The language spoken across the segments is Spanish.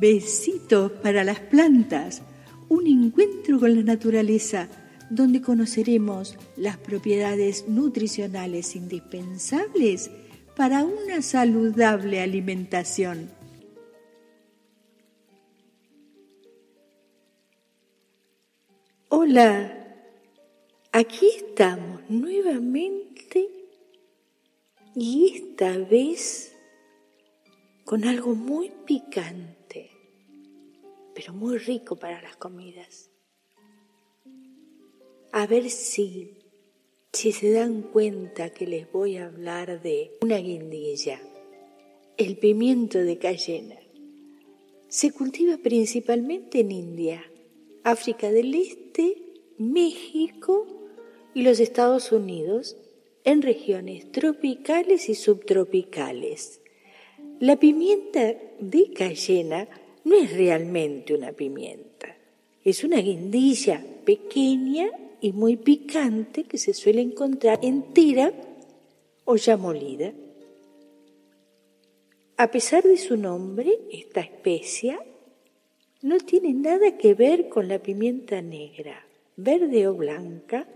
Besitos para las plantas, un encuentro con la naturaleza donde conoceremos las propiedades nutricionales indispensables para una saludable alimentación. Hola, aquí estamos nuevamente y esta vez con algo muy picante, pero muy rico para las comidas. A ver si, si se dan cuenta que les voy a hablar de una guindilla, el pimiento de cayena. Se cultiva principalmente en India, África del Este, México y los Estados Unidos, en regiones tropicales y subtropicales. La pimienta de cayena no es realmente una pimienta, es una guindilla pequeña y muy picante que se suele encontrar entera o ya molida. A pesar de su nombre, esta especia no tiene nada que ver con la pimienta negra, verde o blanca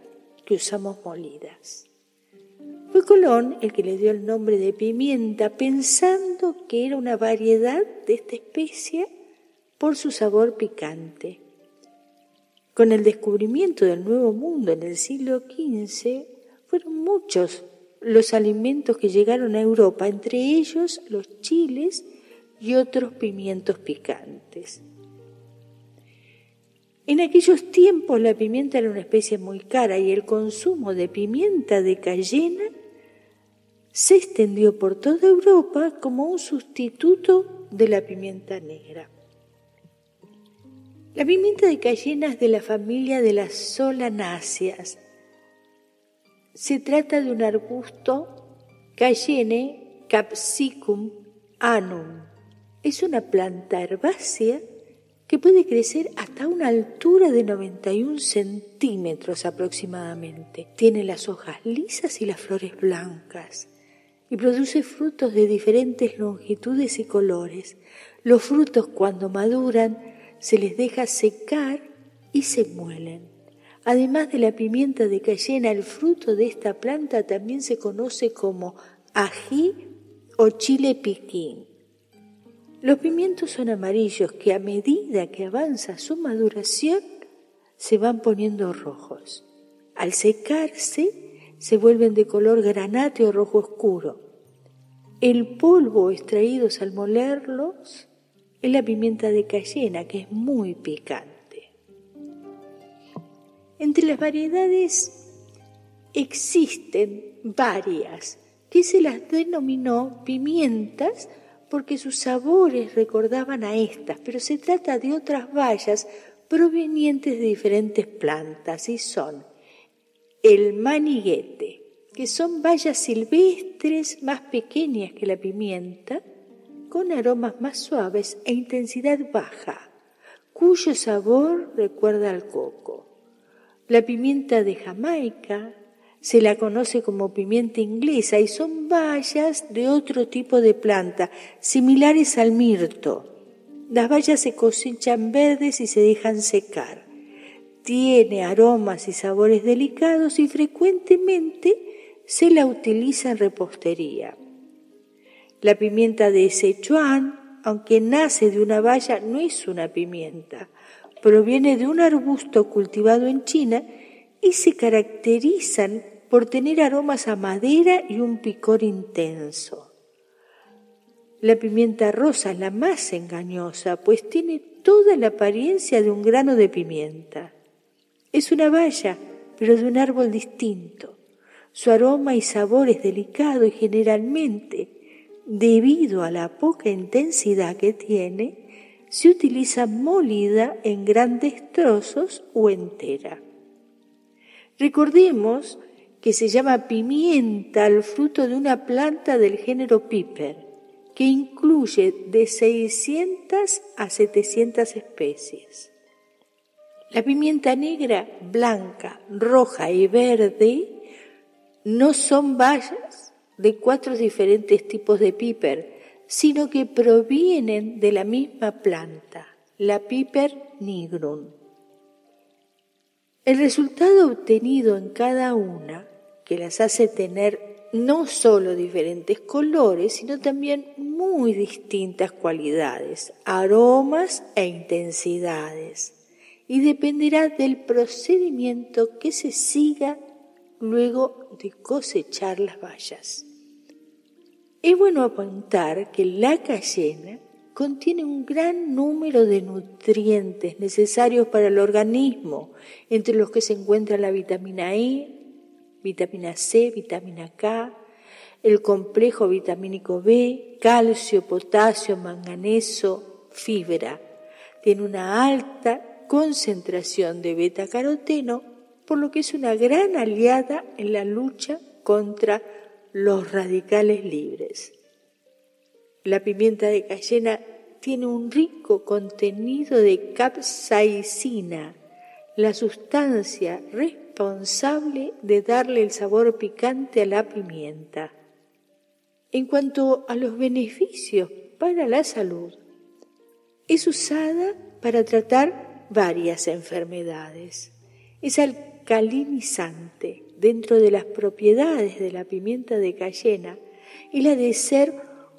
que usamos molidas. Fue Colón el que le dio el nombre de pimienta pensando que era una variedad de esta especie por su sabor picante. Con el descubrimiento del Nuevo Mundo en el siglo XV, fueron muchos los alimentos que llegaron a Europa, entre ellos los chiles y otros pimientos picantes. En aquellos tiempos la pimienta era una especie muy cara y el consumo de pimienta de cayena se extendió por toda Europa como un sustituto de la pimienta negra. La pimienta de cayena de la familia de las solanáceas. Se trata de un arbusto Cayenne capsicum anum. Es una planta herbácea que puede crecer hasta una altura de 91 centímetros aproximadamente. Tiene las hojas lisas y las flores blancas y produce frutos de diferentes longitudes y colores. Los frutos cuando maduran se les deja secar y se muelen. Además de la pimienta de cayena, el fruto de esta planta también se conoce como ají o chile piquín. Los pimientos son amarillos que a medida que avanza su maduración se van poniendo rojos. Al secarse se vuelven de color granate o rojo oscuro. El polvo extraído al molerlos es la pimienta de cayena que es muy picante. Entre las variedades existen varias que se las denominó pimientas porque sus sabores recordaban a estas, pero se trata de otras bayas provenientes de diferentes plantas y son el maniguete, que son bayas silvestres más pequeñas que la pimienta, con aromas más suaves e intensidad baja, cuyo sabor recuerda al coco. La pimienta de Jamaica, se la conoce como pimienta inglesa y son bayas de otro tipo de planta, similares al mirto. Las bayas se cosechan verdes y se dejan secar. Tiene aromas y sabores delicados y frecuentemente se la utiliza en repostería. La pimienta de Sichuan, aunque nace de una baya, no es una pimienta. Proviene de un arbusto cultivado en China y se caracterizan por tener aromas a madera y un picor intenso. La pimienta rosa es la más engañosa, pues tiene toda la apariencia de un grano de pimienta. Es una valla, pero de un árbol distinto. Su aroma y sabor es delicado y generalmente, debido a la poca intensidad que tiene, se utiliza molida en grandes trozos o entera. Recordemos que se llama pimienta al fruto de una planta del género piper, que incluye de 600 a 700 especies. La pimienta negra, blanca, roja y verde no son bayas de cuatro diferentes tipos de piper, sino que provienen de la misma planta, la Piper nigrum. El resultado obtenido en cada una, que las hace tener no solo diferentes colores, sino también muy distintas cualidades, aromas e intensidades, y dependerá del procedimiento que se siga luego de cosechar las bayas. Es bueno apuntar que la cayena contiene un gran número de nutrientes necesarios para el organismo, entre los que se encuentra la vitamina E, vitamina C, vitamina K, el complejo vitamínico B, calcio, potasio, manganeso, fibra. Tiene una alta concentración de beta-caroteno, por lo que es una gran aliada en la lucha contra los radicales libres. La pimienta de cayena tiene un rico contenido de capsaicina, la sustancia responsable de darle el sabor picante a la pimienta. En cuanto a los beneficios para la salud, es usada para tratar varias enfermedades. Es alcalinizante dentro de las propiedades de la pimienta de cayena y la de ser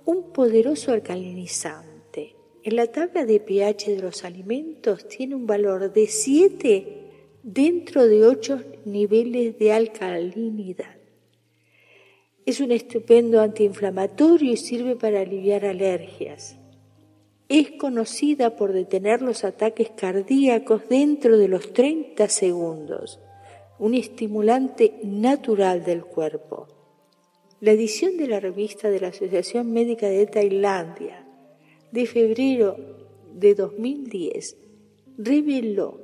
un poderoso alcalinizante. En la tabla de pH de los alimentos tiene un valor de 7 dentro de 8 niveles de alcalinidad. Es un estupendo antiinflamatorio y sirve para aliviar alergias. Es conocida por detener los ataques cardíacos dentro de los 30 segundos un estimulante natural del cuerpo. La edición de la revista de la Asociación Médica de Tailandia de febrero de 2010 reveló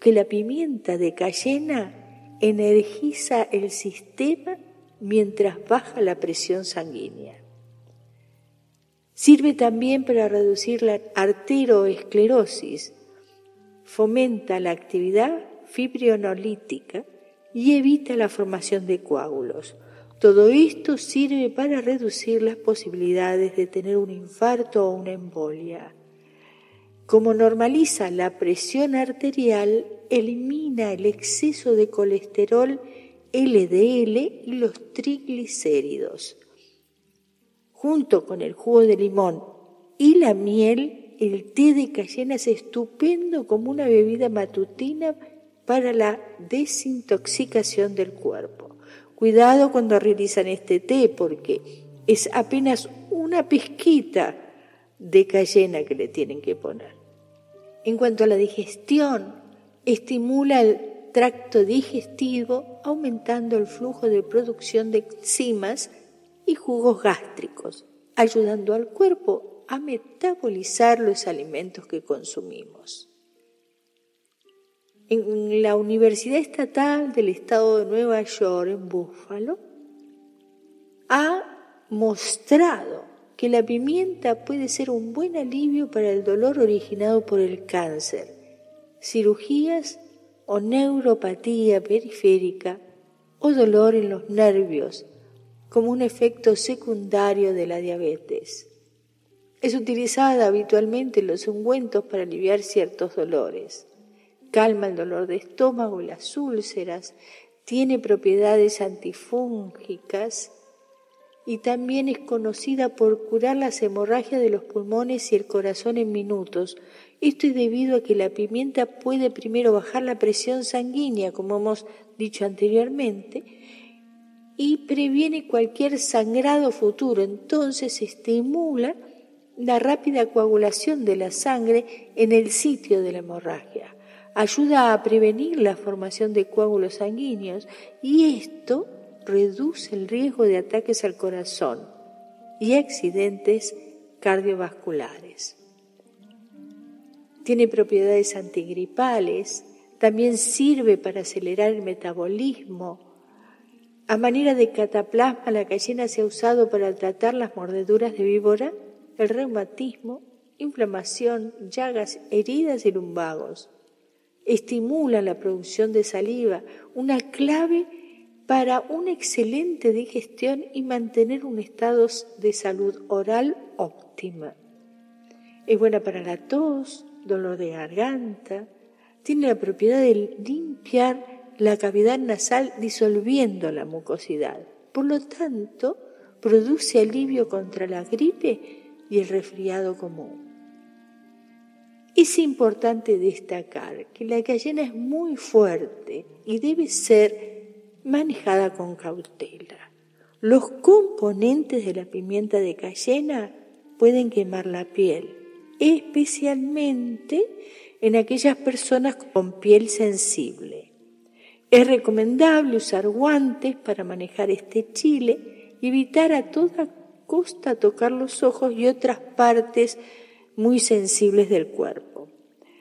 que la pimienta de cayena energiza el sistema mientras baja la presión sanguínea. Sirve también para reducir la arteroesclerosis, fomenta la actividad fibrionolítica y evita la formación de coágulos. Todo esto sirve para reducir las posibilidades de tener un infarto o una embolia. Como normaliza la presión arterial, elimina el exceso de colesterol LDL y los triglicéridos. Junto con el jugo de limón y la miel, el té de cayena es estupendo como una bebida matutina para la desintoxicación del cuerpo. Cuidado cuando realizan este té porque es apenas una pizquita de cayena que le tienen que poner. En cuanto a la digestión, estimula el tracto digestivo aumentando el flujo de producción de enzimas y jugos gástricos, ayudando al cuerpo a metabolizar los alimentos que consumimos en la Universidad Estatal del Estado de Nueva York, en Buffalo, ha mostrado que la pimienta puede ser un buen alivio para el dolor originado por el cáncer, cirugías o neuropatía periférica o dolor en los nervios como un efecto secundario de la diabetes. Es utilizada habitualmente en los ungüentos para aliviar ciertos dolores calma el dolor de estómago y las úlceras, tiene propiedades antifúngicas y también es conocida por curar las hemorragias de los pulmones y el corazón en minutos. Esto es debido a que la pimienta puede primero bajar la presión sanguínea, como hemos dicho anteriormente, y previene cualquier sangrado futuro. Entonces estimula la rápida coagulación de la sangre en el sitio de la hemorragia ayuda a prevenir la formación de coágulos sanguíneos y esto reduce el riesgo de ataques al corazón y accidentes cardiovasculares. Tiene propiedades antigripales, también sirve para acelerar el metabolismo. A manera de cataplasma, la cayena se ha usado para tratar las mordeduras de víbora, el reumatismo, inflamación, llagas, heridas y lumbagos estimula la producción de saliva, una clave para una excelente digestión y mantener un estado de salud oral óptima. Es buena para la tos, dolor de garganta, tiene la propiedad de limpiar la cavidad nasal disolviendo la mucosidad. Por lo tanto, produce alivio contra la gripe y el resfriado común. Es importante destacar que la cayena es muy fuerte y debe ser manejada con cautela. Los componentes de la pimienta de cayena pueden quemar la piel, especialmente en aquellas personas con piel sensible. Es recomendable usar guantes para manejar este chile y evitar a toda costa tocar los ojos y otras partes muy sensibles del cuerpo.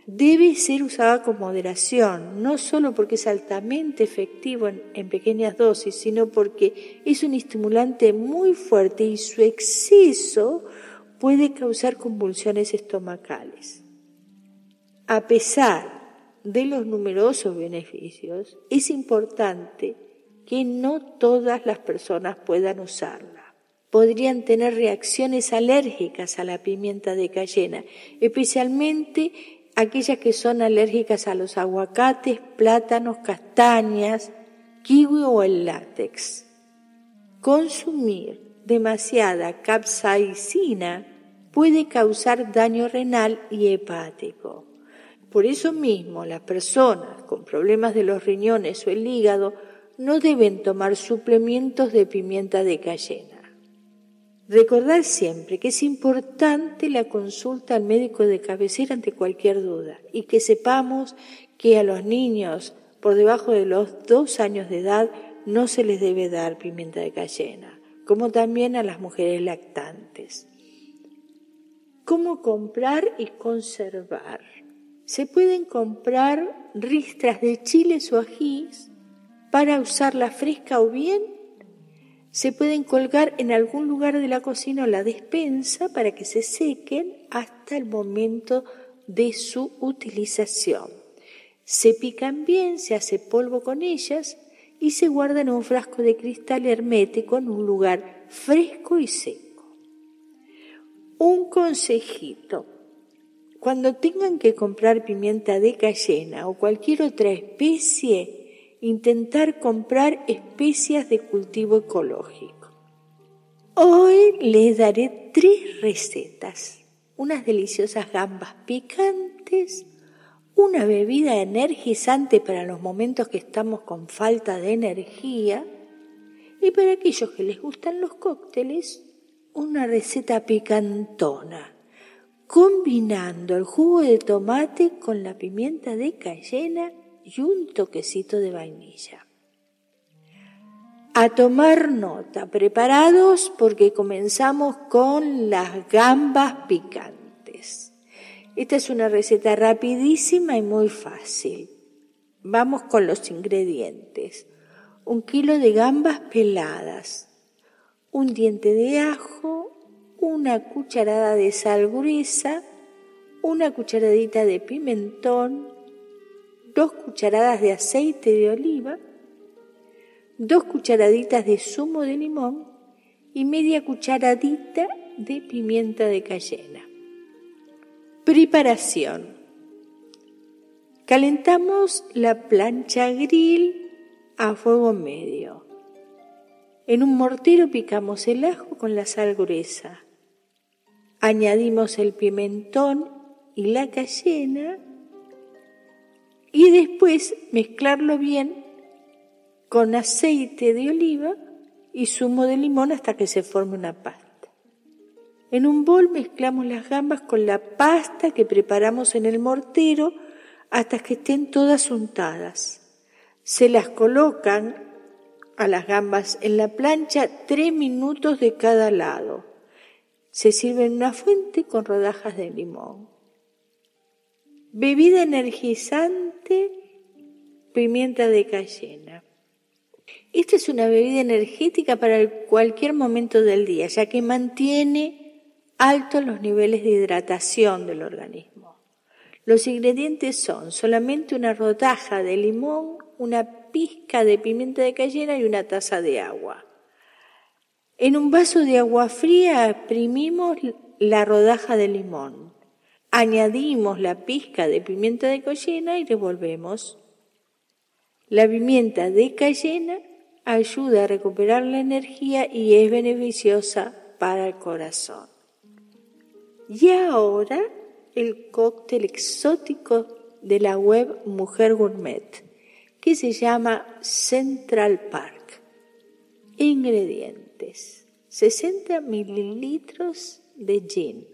Debe ser usada con moderación, no solo porque es altamente efectivo en, pequeñas dosis, sino porque es un estimulante muy fuerte y su exceso puede causar convulsiones estomacales. A pesar de los numerosos beneficios, es importante que no todas las personas puedan usarla podrían tener reacciones alérgicas a la pimienta de cayena, especialmente aquellas que son alérgicas a los aguacates, plátanos, castañas, kiwi o el látex. Consumir demasiada capsaicina puede causar daño renal y hepático. Por eso mismo, las personas con problemas de los riñones o el hígado no deben tomar suplementos de pimienta de cayena. Recordar siempre que es importante la consulta al médico de cabecera ante cualquier duda y que sepamos que a los niños por debajo de los dos años de edad no se les debe dar pimienta de cayena, como también a las mujeres lactantes. ¿Cómo comprar y conservar? Se pueden comprar ristras de chiles o ajís para usarla fresca o bien se pueden colgar en algún lugar de la cocina o la despensa para que se sequen hasta el momento de su utilización. Se pican bien, se hace polvo con ellas y se guardan en un frasco de cristal hermético en un lugar fresco y seco. Un consejito. Cuando tengan que comprar pimienta de cayena o cualquier otra especie, intentar comprar especias de cultivo ecológico. Hoy les daré tres recetas, unas deliciosas gambas picantes, una bebida energizante para los momentos que estamos con falta de energía y para aquellos que les gustan los cócteles, una receta picantona, combinando el jugo de tomate con la pimienta de cayena y un toquecito de vainilla. A tomar nota, preparados porque comenzamos con las gambas picantes. Esta es una receta rapidísima y muy fácil. Vamos con los ingredientes. Un kilo de gambas peladas, un diente de ajo, una cucharada de sal gruesa, una cucharadita de pimentón, dos cucharadas de aceite de oliva, dos cucharaditas de zumo de limón y media cucharadita de pimienta de cayena. Preparación. Calentamos la plancha grill a fuego medio. En un mortero picamos el ajo con la sal gruesa. Añadimos el pimentón y la cayena y después mezclarlo bien con aceite de oliva y zumo de limón hasta que se forme una pasta. En un bol mezclamos las gambas con la pasta que preparamos en el mortero hasta que estén todas untadas. Se las colocan a las gambas en la plancha tres minutos de cada lado. Se sirve en una fuente con rodajas de limón. Bebida energizante, pimienta de cayena. Esta es una bebida energética para cualquier momento del día, ya que mantiene altos los niveles de hidratación del organismo. Los ingredientes son solamente una rodaja de limón, una pizca de pimienta de cayena y una taza de agua. En un vaso de agua fría exprimimos la rodaja de limón. Añadimos la pizca de pimienta de cayena y revolvemos. La pimienta de cayena ayuda a recuperar la energía y es beneficiosa para el corazón. Y ahora el cóctel exótico de la web Mujer Gourmet, que se llama Central Park. Ingredientes. 60 mililitros de gin,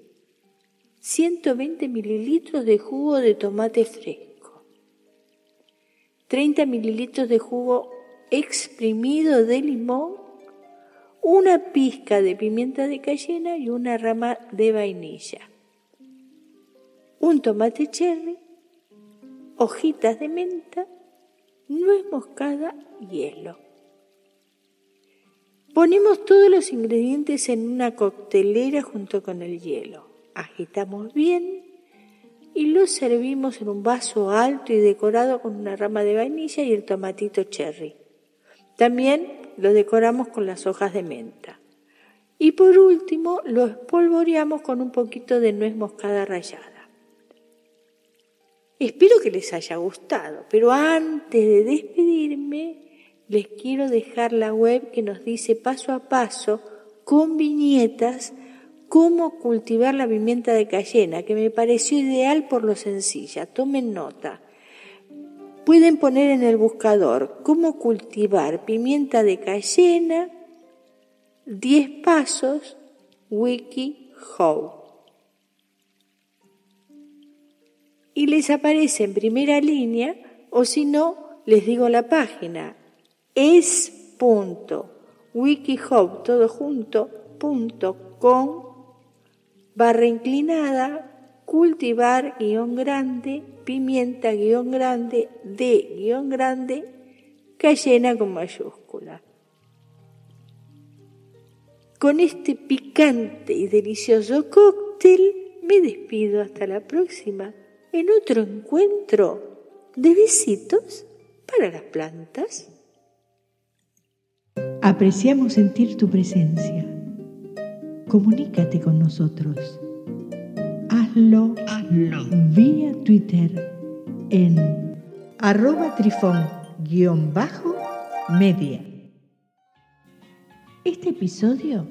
120 mililitros de jugo de tomate fresco, 30 mililitros de jugo exprimido de limón, una pizca de pimienta de cayena y una rama de vainilla, un tomate cherry, hojitas de menta, nuez moscada, hielo. Ponemos todos los ingredientes en una coctelera junto con el hielo. Agitamos bien y lo servimos en un vaso alto y decorado con una rama de vainilla y el tomatito cherry. También lo decoramos con las hojas de menta. Y por último lo espolvoreamos con un poquito de nuez moscada rallada. Espero que les haya gustado, pero antes de despedirme les quiero dejar la web que nos dice paso a paso, con viñetas, cómo cultivar la pimienta de cayena, que me pareció ideal por lo sencilla. Tomen nota. Pueden poner en el buscador cómo cultivar pimienta de cayena, 10 pasos, wiki Y les aparece en primera línea, o si no, les digo la página, es.wikihub, todo junto, punto com, barra inclinada, cultivar guion grande, pimienta guion grande, de guion grande, cayena con mayúscula. Con este picante y delicioso cóctel me despido hasta la próxima en otro encuentro de besitos para las plantas. Apreciamos sentir tu presencia. Comunícate con nosotros hazlo, vía Twitter en arroba trifón-media. Este episodio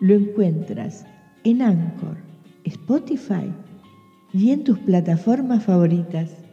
lo encuentras en Anchor, Spotify y en tus plataformas favoritas.